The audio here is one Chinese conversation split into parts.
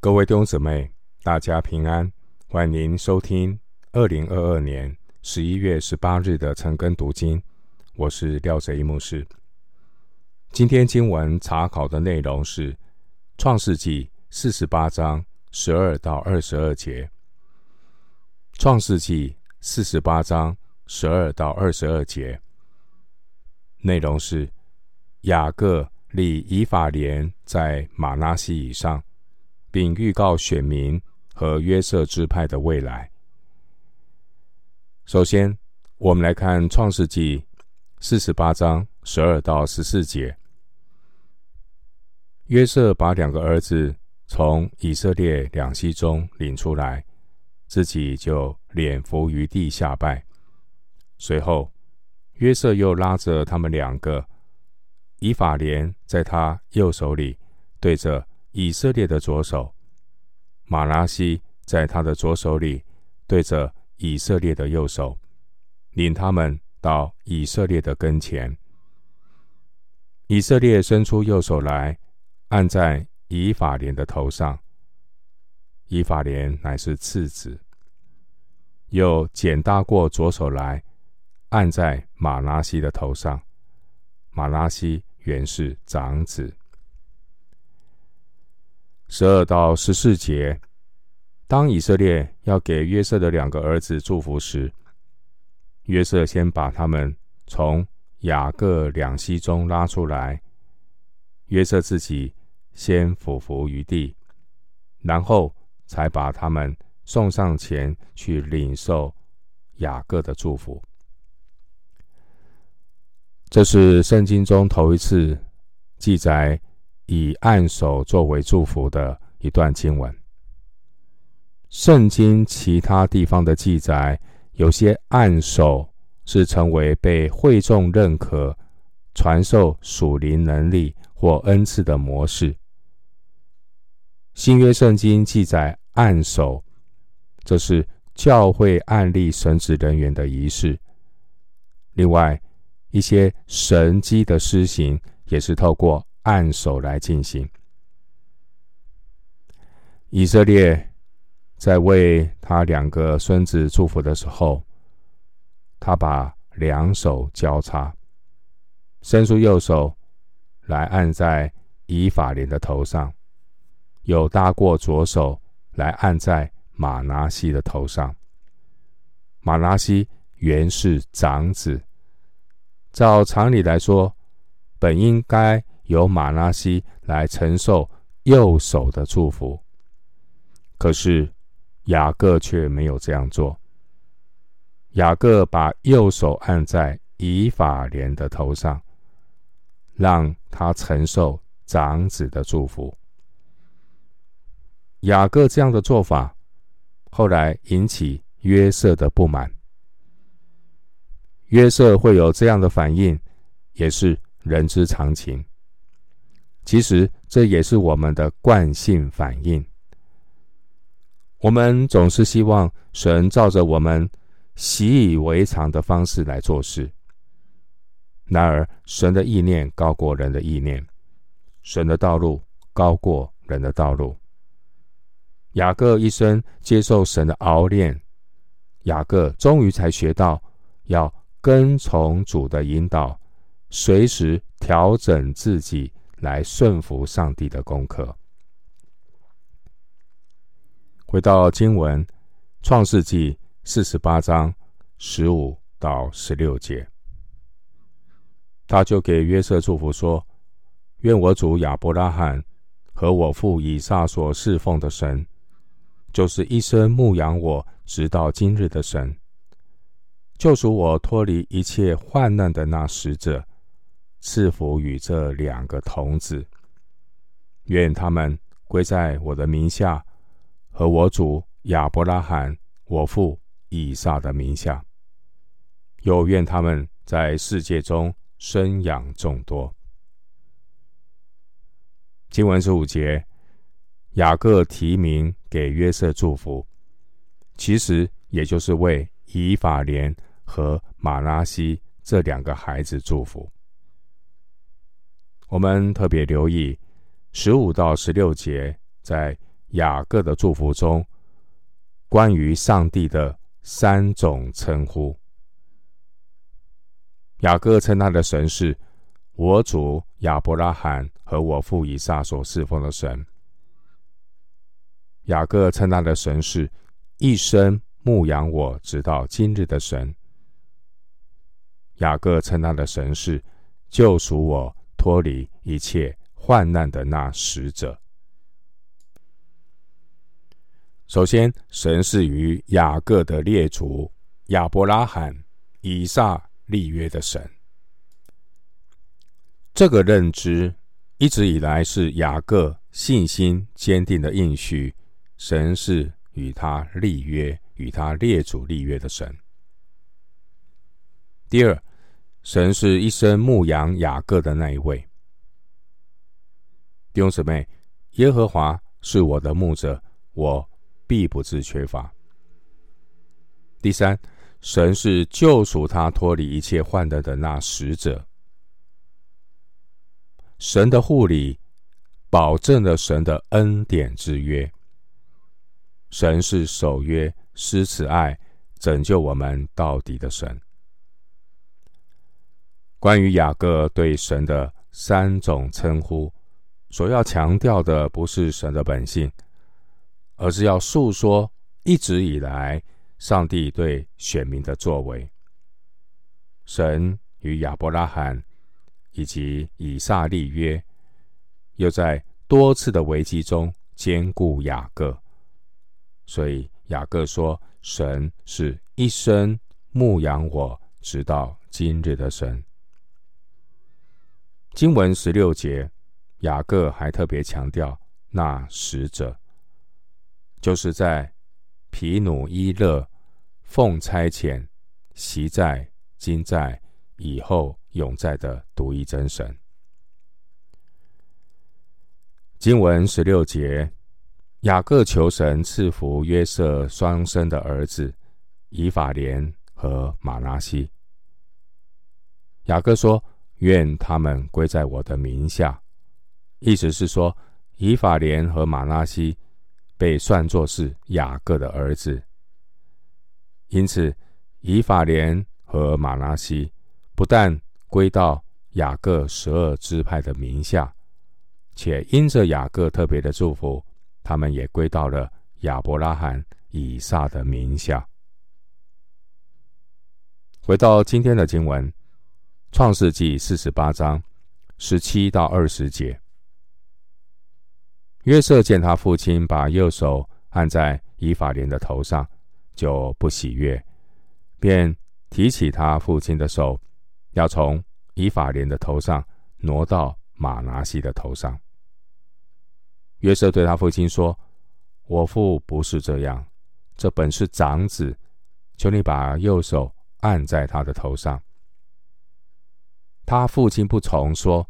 各位弟兄姊妹，大家平安，欢迎收听二零二二年十一月十八日的晨更读经。我是廖哲一牧师。今天经文查考的内容是《创世纪》四十八章十二到二十二节，《创世纪》四十八章十二到二十二节内容是雅各立以法莲在马拉西以上。并预告选民和约瑟支派的未来。首先，我们来看《创世纪》四十八章十二到十四节。约瑟把两个儿子从以色列两栖中领出来，自己就脸伏于地下拜。随后，约瑟又拉着他们两个，以法莲在他右手里，对着。以色列的左手，马拉西在他的左手里，对着以色列的右手，领他们到以色列的跟前。以色列伸出右手来，按在以法莲的头上。以法莲乃是次子，又简大过左手来，按在马拉西的头上。马拉西原是长子。十二到十四节，当以色列要给约瑟的两个儿子祝福时，约瑟先把他们从雅各两栖中拉出来。约瑟自己先俯伏于地，然后才把他们送上前去领受雅各的祝福。这是圣经中头一次记载。以按手作为祝福的一段经文。圣经其他地方的记载，有些按手是成为被会众认可、传授属灵能力或恩赐的模式。新约圣经记载按手，这是教会案例神职人员的仪式。另外，一些神迹的施行也是透过。按手来进行。以色列在为他两个孙子祝福的时候，他把两手交叉，伸出右手来按在以法莲的头上，又搭过左手来按在玛拿西的头上。玛拿西原是长子，照常理来说，本应该。由马拉西来承受右手的祝福，可是雅各却没有这样做。雅各把右手按在以法莲的头上，让他承受长子的祝福。雅各这样的做法，后来引起约瑟的不满。约瑟会有这样的反应，也是人之常情。其实这也是我们的惯性反应。我们总是希望神照着我们习以为常的方式来做事。然而，神的意念高过人的意念，神的道路高过人的道路。雅各一生接受神的熬炼，雅各终于才学到要跟从主的引导，随时调整自己。来顺服上帝的功课。回到经文，《创世纪》四十八章十五到十六节，他就给约瑟祝福说：“愿我主亚伯拉罕和我父以撒所侍奉的神，就是一生牧养我直到今日的神，救赎我脱离一切患难的那使者。”赐福与这两个童子，愿他们归在我的名下，和我主亚伯拉罕、我父以撒的名下。又愿他们在世界中生养众多。经文十五节，雅各提名给约瑟祝福，其实也就是为以法莲和玛拉西这两个孩子祝福。我们特别留意十五到十六节，在雅各的祝福中，关于上帝的三种称呼。雅各称他的神是我主亚伯拉罕和我父以撒所侍奉的神。雅各称他的神是一生牧养我直到今日的神。雅各称他的神是救赎我脱离一切患难的那使者。首先，神是与雅各的列祖亚伯拉罕、以撒立约的神。这个认知一直以来是雅各信心坚定的应许。神是与他立约、与他列祖立约的神。第二，神是一生牧养雅各的那一位。弟兄姊妹，耶和华是我的牧者，我。必不致缺乏。第三，神是救赎他脱离一切患难的那使者。神的护理保证了神的恩典之约。神是守约、施慈爱、拯救我们到底的神。关于雅各对神的三种称呼，所要强调的不是神的本性。而是要述说一直以来上帝对选民的作为。神与亚伯拉罕以及以撒立约，又在多次的危机中坚固雅各。所以雅各说：“神是一生牧养我直到今日的神。”经文十六节，雅各还特别强调那使者。就是在皮努伊勒奉差遣，昔在、今在、以后永在的独一真神。经文十六节，雅各求神赐福约瑟双生的儿子以法莲和玛拿西。雅各说：“愿他们归在我的名下。”意思是说，以法莲和玛拉西。被算作是雅各的儿子，因此以法莲和玛拉西不但归到雅各十二支派的名下，且因着雅各特别的祝福，他们也归到了亚伯拉罕、以撒的名下。回到今天的经文，《创世纪》四十八章十七到二十节。约瑟见他父亲把右手按在以法莲的头上，就不喜悦，便提起他父亲的手，要从以法莲的头上挪到玛拿西的头上。约瑟对他父亲说：“我父不是这样，这本是长子，求你把右手按在他的头上。”他父亲不从，说：“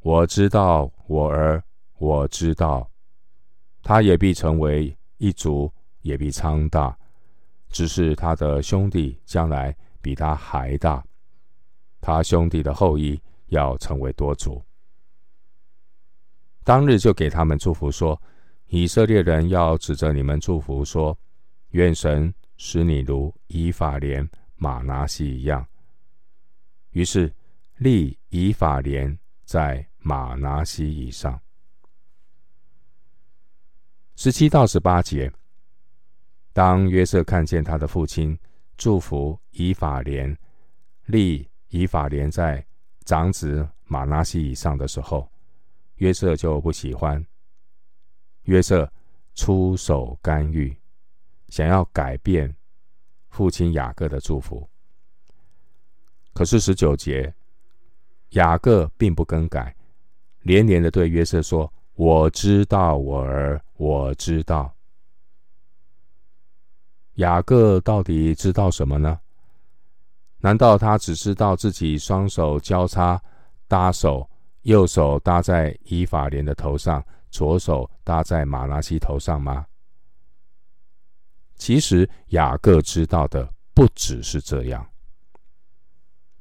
我知道，我儿，我知道。”他也必成为一族，也必昌大。只是他的兄弟将来比他还大，他兄弟的后裔要成为多族。当日就给他们祝福说：“以色列人要指着你们祝福说，愿神使你如以法莲、玛拿西一样。”于是立以法莲在马拿西以上。十七到十八节，当约瑟看见他的父亲祝福以法莲，立以法莲在长子马拿西以上的时候，约瑟就不喜欢。约瑟出手干预，想要改变父亲雅各的祝福。可是十九节，雅各并不更改，连连的对约瑟说。我知道，我儿，我知道。雅各到底知道什么呢？难道他只知道自己双手交叉搭手，右手搭在以法莲的头上，左手搭在马拉西头上吗？其实雅各知道的不只是这样。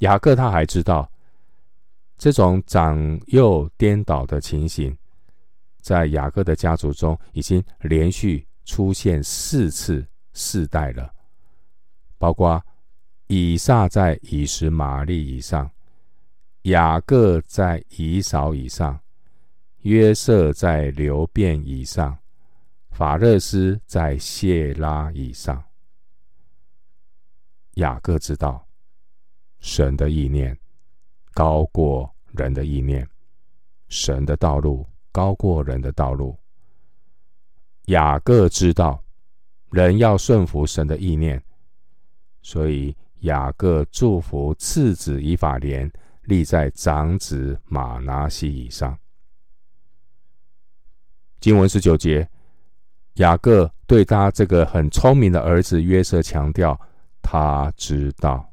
雅各他还知道，这种长幼颠倒的情形。在雅各的家族中已经连续出现四次四代了，包括以撒在以实玛利以上，雅各在以扫以上，约瑟在流便以上，法勒斯在谢拉以上。雅各知道神的意念高过人的意念，神的道路高过人的道路。雅各知道人要顺服神的意念，所以雅各祝福次子以法莲立在长子马拿西以上。经文十九节，雅各对他这个很聪明的儿子约瑟强调。他知道，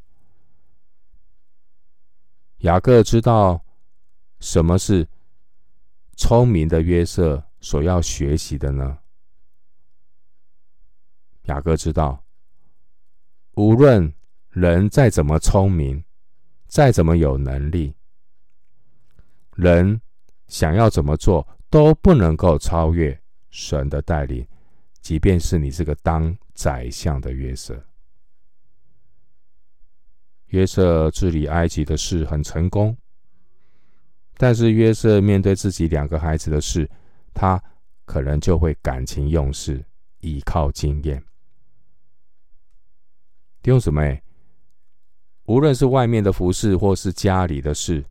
雅各知道什么是聪明的约瑟所要学习的呢？雅各知道，无论人再怎么聪明，再怎么有能力，人想要怎么做都不能够超越神的带领，即便是你这个当宰相的约瑟。约瑟治理埃及的事很成功，但是约瑟面对自己两个孩子的事，他可能就会感情用事，依靠经验。弟兄姊妹，无论是外面的服事，或是家里的事，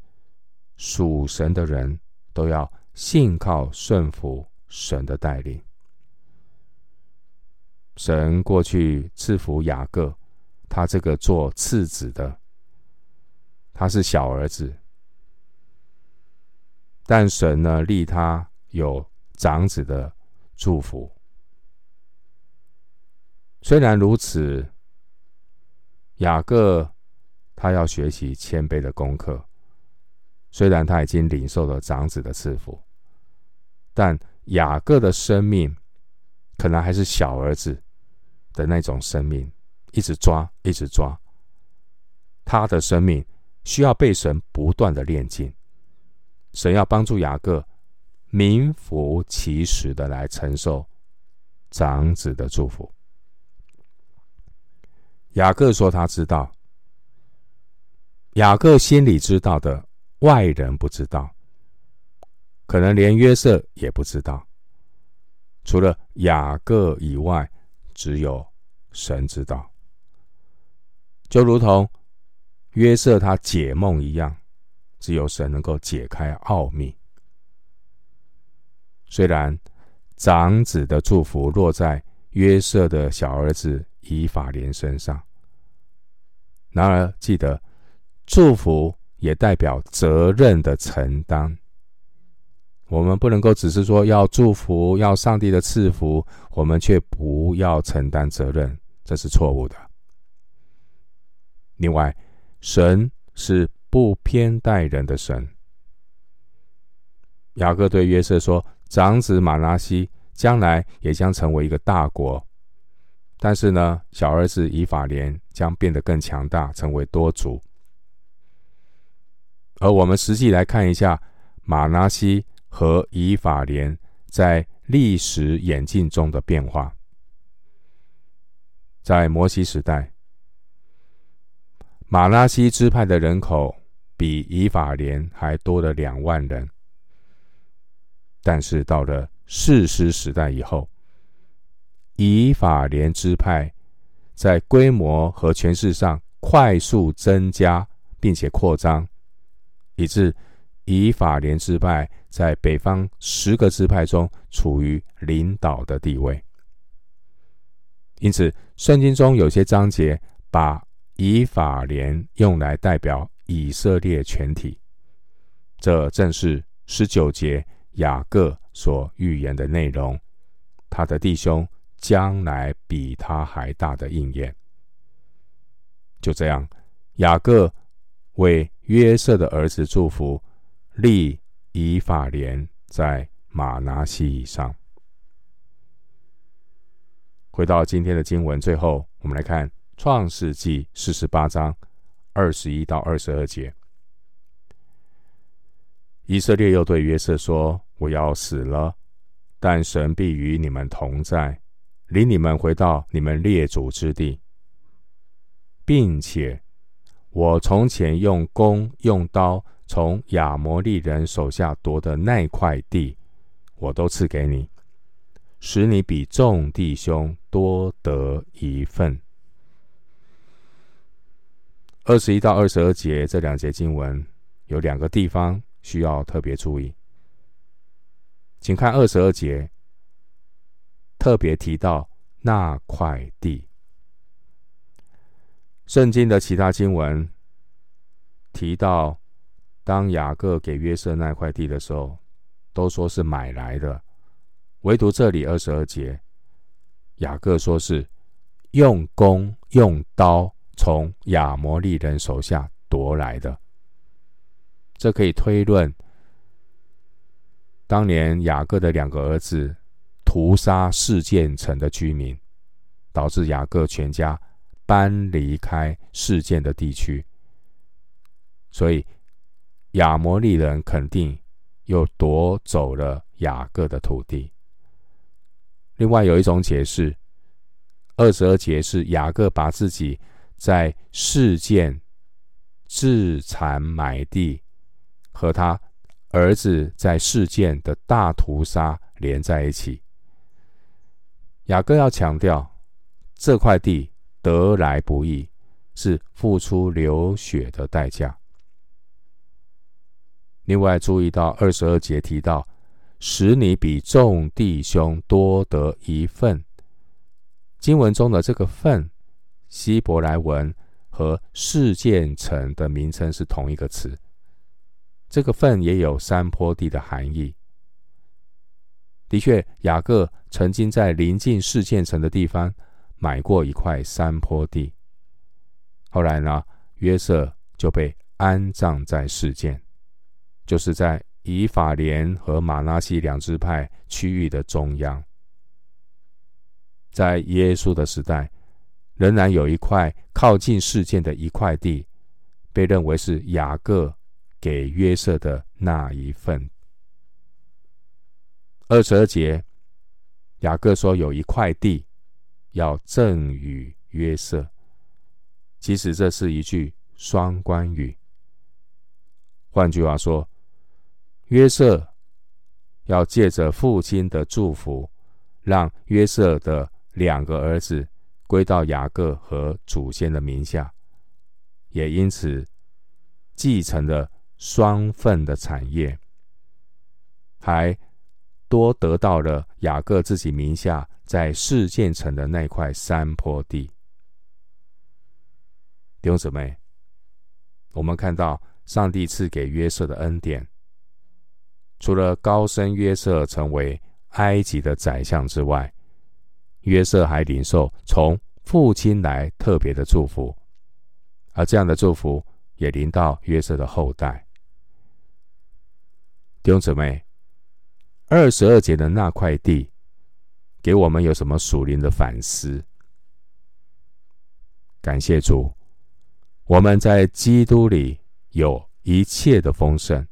属神的人都要信靠顺服神的带领。神过去赐福雅各。他这个做次子的，他是小儿子，但神呢，立他有长子的祝福。虽然如此，雅各他要学习谦卑的功课。虽然他已经领受了长子的赐福，但雅各的生命可能还是小儿子的那种生命。一直抓，一直抓。他的生命需要被神不断的炼净。神要帮助雅各名副其实的来承受长子的祝福。雅各说他知道，雅各心里知道的，外人不知道，可能连约瑟也不知道。除了雅各以外，只有神知道。就如同约瑟他解梦一样，只有神能够解开奥秘。虽然长子的祝福落在约瑟的小儿子以法莲身上，然而记得祝福也代表责任的承担。我们不能够只是说要祝福，要上帝的赐福，我们却不要承担责任，这是错误的。另外，神是不偏待人的神。雅各对约瑟说：“长子马拿西将来也将成为一个大国，但是呢，小儿子以法莲将变得更强大，成为多族。”而我们实际来看一下马拿西和以法莲在历史演进中的变化，在摩西时代。马拉西支派的人口比以法莲还多了两万人，但是到了士师时代以后，以法莲支派在规模和权势上快速增加，并且扩张，以致以法莲支派在北方十个支派中处于领导的地位。因此，圣经中有些章节把以法莲用来代表以色列全体，这正是十九节雅各所预言的内容。他的弟兄将来比他还大的应验。就这样，雅各为约瑟的儿子祝福，立以法莲在玛拿西以上。回到今天的经文，最后我们来看。创世纪四十八章二十一到二十二节，以色列又对约瑟说：“我要死了，但神必与你们同在，领你们回到你们列祖之地，并且我从前用弓用刀从亚摩利人手下夺的那块地，我都赐给你，使你比众弟兄多得一份。二十一到二十二节这两节经文有两个地方需要特别注意，请看二十二节，特别提到那块地。圣经的其他经文提到，当雅各给约瑟那块地的时候，都说是买来的，唯独这里二十二节，雅各说是用弓用刀。从亚摩利人手下夺来的，这可以推论，当年雅各的两个儿子屠杀示剑城的居民，导致雅各全家搬离开示剑的地区，所以亚摩利人肯定又夺走了雅各的土地。另外有一种解释，二十二节是雅各把自己。在事件自残买地，和他儿子在事件的大屠杀连在一起。雅各要强调，这块地得来不易，是付出流血的代价。另外，注意到二十二节提到，使你比众弟兄多得一份。经文中的这个份。希伯来文和示剑城的名称是同一个词，这个份也有山坡地的含义。的确，雅各曾经在临近示剑城的地方买过一块山坡地。后来呢，约瑟就被安葬在示剑，就是在以法莲和玛拿西两支派区域的中央。在耶稣的时代。仍然有一块靠近事件的一块地，被认为是雅各给约瑟的那一份。二十二节，雅各说有一块地要赠与约瑟，其实这是一句双关语。换句话说，约瑟要借着父亲的祝福，让约瑟的两个儿子。归到雅各和祖先的名下，也因此继承了双份的产业，还多得到了雅各自己名下在世建城的那块山坡地。弟兄姊妹，我们看到上帝赐给约瑟的恩典，除了高升约瑟成为埃及的宰相之外，约瑟还领受从父亲来特别的祝福，而这样的祝福也临到约瑟的后代。弟兄姊妹，二十二节的那块地，给我们有什么属灵的反思？感谢主，我们在基督里有一切的丰盛。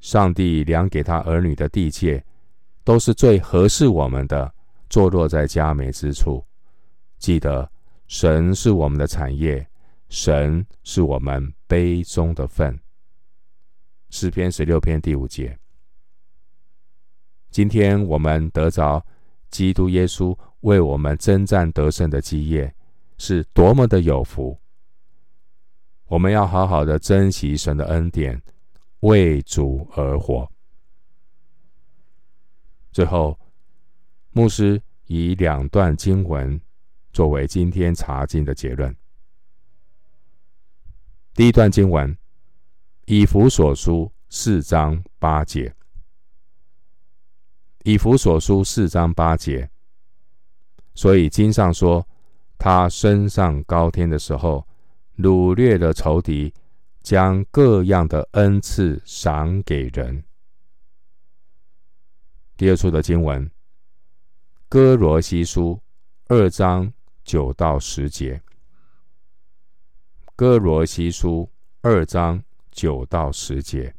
上帝量给他儿女的地界，都是最合适我们的。坐落在佳美之处，记得神是我们的产业，神是我们杯中的分。诗篇十六篇第五节。今天我们得着基督耶稣为我们征战得胜的基业，是多么的有福！我们要好好的珍惜神的恩典，为主而活。最后。牧师以两段经文作为今天查经的结论。第一段经文，以弗所书四章八节。以弗所书四章八节，所以经上说，他升上高天的时候，掳掠了仇敌，将各样的恩赐赏给人。第二处的经文。哥罗西书二章九到十节，哥罗西书二章九到十节，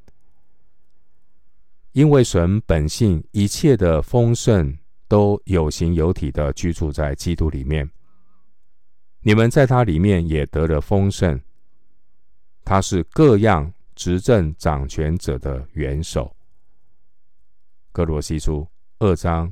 因为神本性一切的丰盛都有形有体的居住在基督里面，你们在他里面也得了丰盛。他是各样执政掌权者的元首。哥罗西书二章